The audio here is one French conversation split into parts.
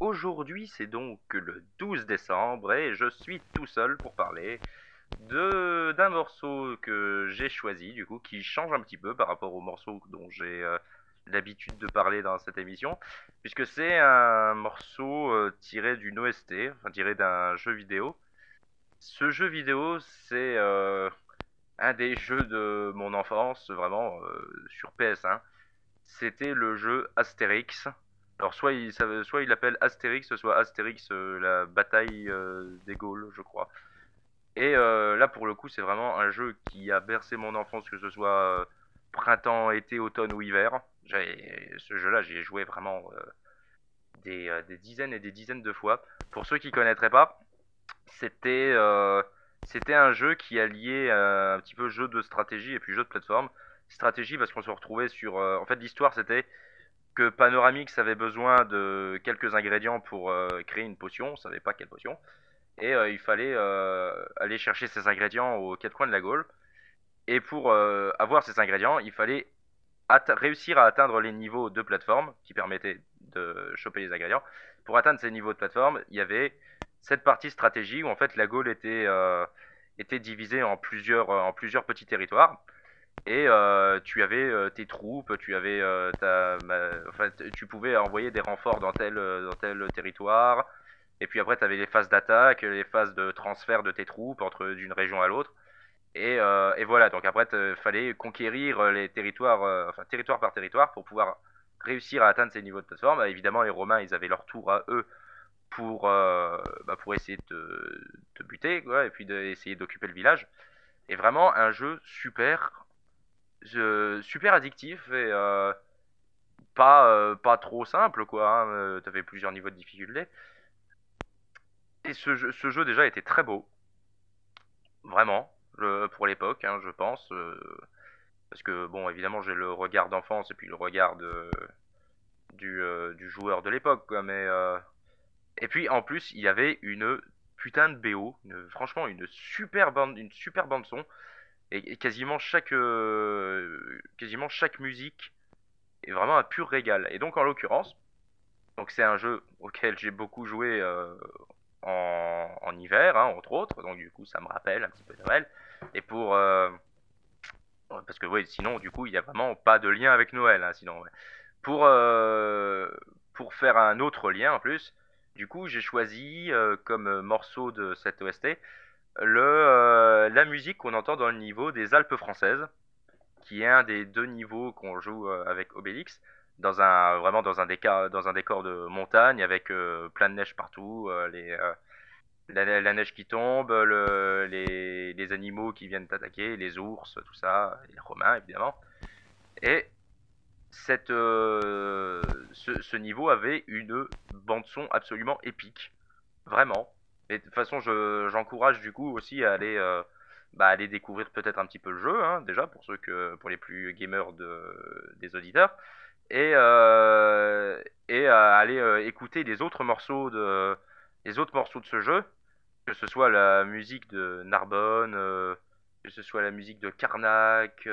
aujourd'hui c'est donc le 12 décembre et je suis tout seul pour parler de d'un morceau que j'ai choisi du coup qui change un petit peu par rapport au morceau dont j'ai euh, l'habitude de parler dans cette émission puisque c'est un morceau euh, tiré d'une OST, enfin tiré d'un jeu vidéo. Ce jeu vidéo c'est euh, un des jeux de mon enfance vraiment sur PS1. C'était le jeu Astérix alors soit il, soit il Astérix, soit Astérix euh, la bataille euh, des Gaules, je crois. Et euh, là pour le coup c'est vraiment un jeu qui a bercé mon enfance, que ce soit printemps, été, automne ou hiver. Ce jeu-là j'y ai joué vraiment des, dizaines et des dizaines de fois. Pour ceux qui connaîtraient pas, c'était c'était un jeu qui alliait un petit peu jeu de stratégie et puis jeu de plateforme. Stratégie parce qu'on se retrouvait sur... en fait l'histoire c'était Panoramix avait besoin de quelques ingrédients pour euh, créer une potion, on savait pas quelle potion, et euh, il fallait euh, aller chercher ces ingrédients aux quatre coins de la Gaule. Et pour avoir ces ingrédients, il fallait réussir à atteindre les niveaux de plateforme qui permettaient de choper les ingrédients. Pour atteindre ces niveaux de plateforme, il y avait cette partie stratégie où en fait la Gaule était, divisée en plusieurs petits territoires. Et euh, tu avais euh, tes troupes, tu avais euh, ta, tu pouvais envoyer des renforts dans tel, dans tel territoire. Et puis après, tu avais les phases d'attaque, les phases de transfert de tes troupes entre d'une région à l'autre. Et, et, voilà, donc après, il fallait conquérir les territoires, enfin territoire par territoire, pour pouvoir réussir à atteindre ces niveaux de plateforme. Bah, évidemment, les Romains, ils avaient leur tour à eux pour, bah, pour essayer de te buter, quoi, et puis d'essayer d'occuper le village. Et vraiment, un jeu super super addictif et euh, pas, euh, pas trop simple, quoi. Hein, euh, T'avais plusieurs niveaux de difficulté. Et ce jeu, ce jeu déjà était très beau. Vraiment, pour l'époque, hein, je pense. parce que, bon, évidemment, j'ai le regard d'enfance et puis le regard du, du joueur de l'époque, quoi. Mais. Et puis, en plus, il y avait une putain de BO. franchement, une super bande, une super bande son. Et, quasiment chaque euh, chaque musique est vraiment un pur régal. Et donc en l'occurrence, donc c'est un jeu auquel j'ai beaucoup joué euh, en, hiver, hein, entre autres. Donc du coup, ça me rappelle un petit peu Noël. Et pour euh, parce que sinon du coup, il n'y a vraiment pas de lien avec Noël. Hein, sinon, pour pour faire un autre lien en plus, du coup, j'ai choisi comme morceau de cette OST euh, la musique qu'on entend dans le niveau des Alpes françaises, qui est un des deux niveaux qu'on joue euh, avec Obélix, dans un, vraiment dans un, décor, dans un décor de montagne avec euh, plein de neige partout, la, neige qui tombe, le, les, animaux qui viennent t'attaquer, les ours, tout ça, les romains évidemment. Et cette, ce, ce, niveau avait une bande son absolument épique, vraiment. Et de toute façon, j'encourage du coup aussi à aller, euh, bah, aller découvrir peut-être un petit peu le jeu, hein, déjà pour ceux que, pour les plus gamers de, des auditeurs, et, euh, et à aller euh, écouter les autres morceaux de, autres morceaux de ce jeu, que ce soit la musique de Narbonne, que ce soit la musique de Karnak,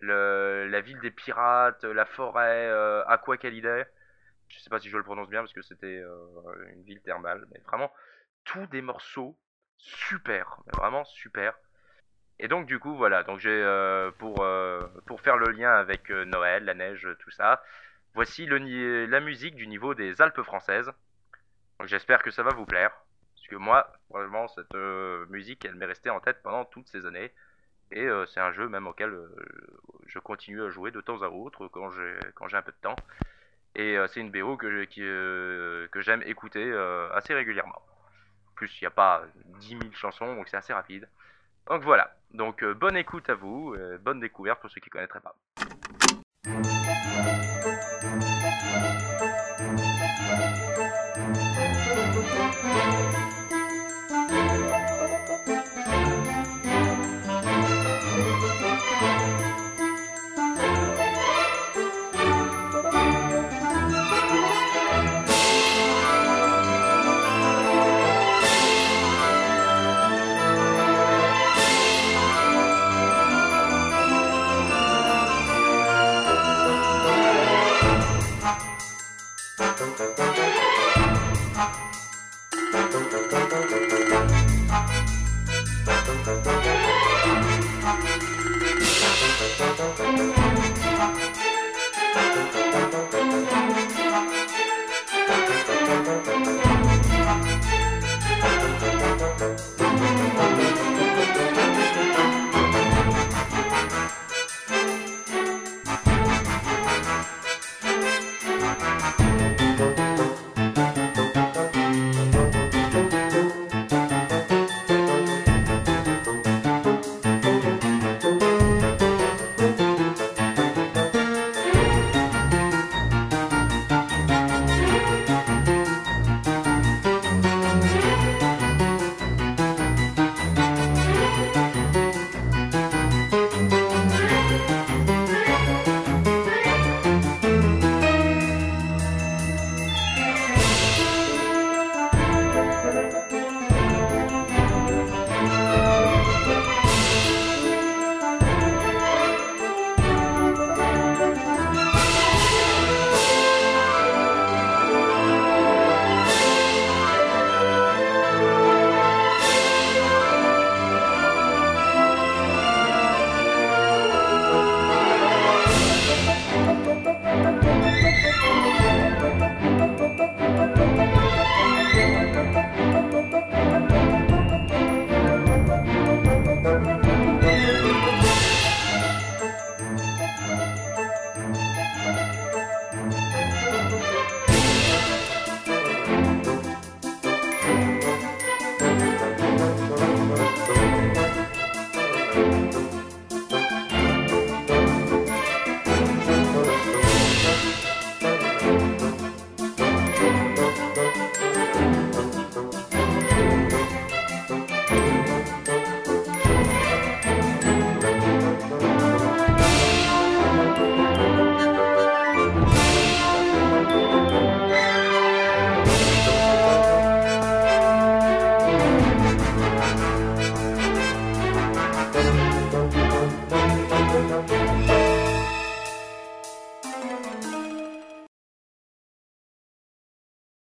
la ville des pirates, la forêt, Aqua Calidae. Je sais pas si je le prononce bien parce que c'était une ville thermale, mais vraiment tous des morceaux super, vraiment super. Et donc du coup voilà, donc j'ai euh, pour euh, pour faire le lien avec euh, Noël, la neige, tout ça. Voici le, la musique du niveau des Alpes françaises. Donc j'espère que ça va vous plaire, parce que moi vraiment cette musique elle m'est restée en tête pendant toutes ces années. Et c'est un jeu même auquel je continue à jouer de temps à autre quand j'ai quand j'ai un peu de temps. Et c'est une BO que que j'aime écouter assez régulièrement plus, il n'y a pas 10 000 chansons, donc c'est assez rapide. Donc voilà. Donc euh, bonne écoute à vous, euh, bonne découverte pour ceux qui ne connaîtraient pas.